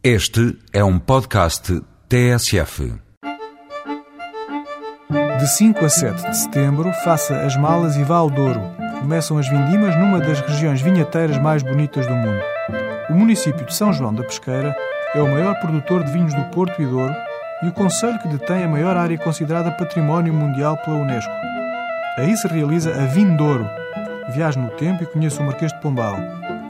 Este é um podcast TSF. De 5 a 7 de setembro, faça as malas e vá ao Douro. Começam as vindimas numa das regiões vinheteiras mais bonitas do mundo. O município de São João da Pesqueira é o maior produtor de vinhos do Porto e Douro e o concelho que detém a maior área considerada Património Mundial pela Unesco. Aí se realiza a Vindouro. Viaje no tempo e conheça o Marquês de Pombal.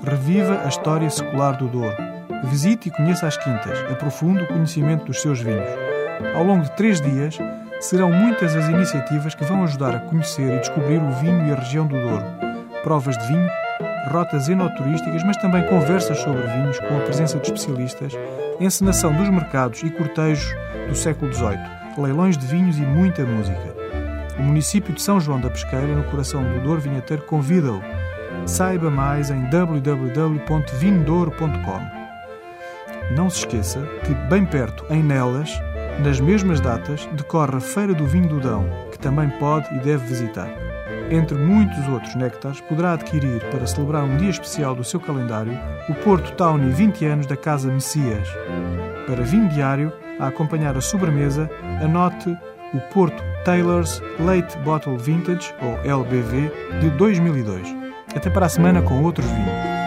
Reviva a história secular do Douro. Visite e conheça as quintas. Aprofunde o conhecimento dos seus vinhos. Ao longo de três dias, serão muitas as iniciativas que vão ajudar a conhecer e descobrir o vinho e a região do Douro. Provas de vinho, rotas enoturísticas, mas também conversas sobre vinhos com a presença de especialistas, encenação dos mercados e cortejos do século XVIII, leilões de vinhos e muita música. O município de São João da Pesqueira, no coração do Douro Vinheteiro, convida-o. Saiba mais em www.vindouro.com. Não se esqueça que, bem perto, em Nelas, nas mesmas datas, decorre a Feira do Vinho do Dão, que também pode e deve visitar. Entre muitos outros néctares, poderá adquirir, para celebrar um dia especial do seu calendário, o Porto Tawny 20 anos da Casa Messias. Para vinho diário, a acompanhar a sobremesa, anote o Porto Taylor's Late Bottle Vintage, ou LBV, de 2002. Até para a semana com outros vinhos.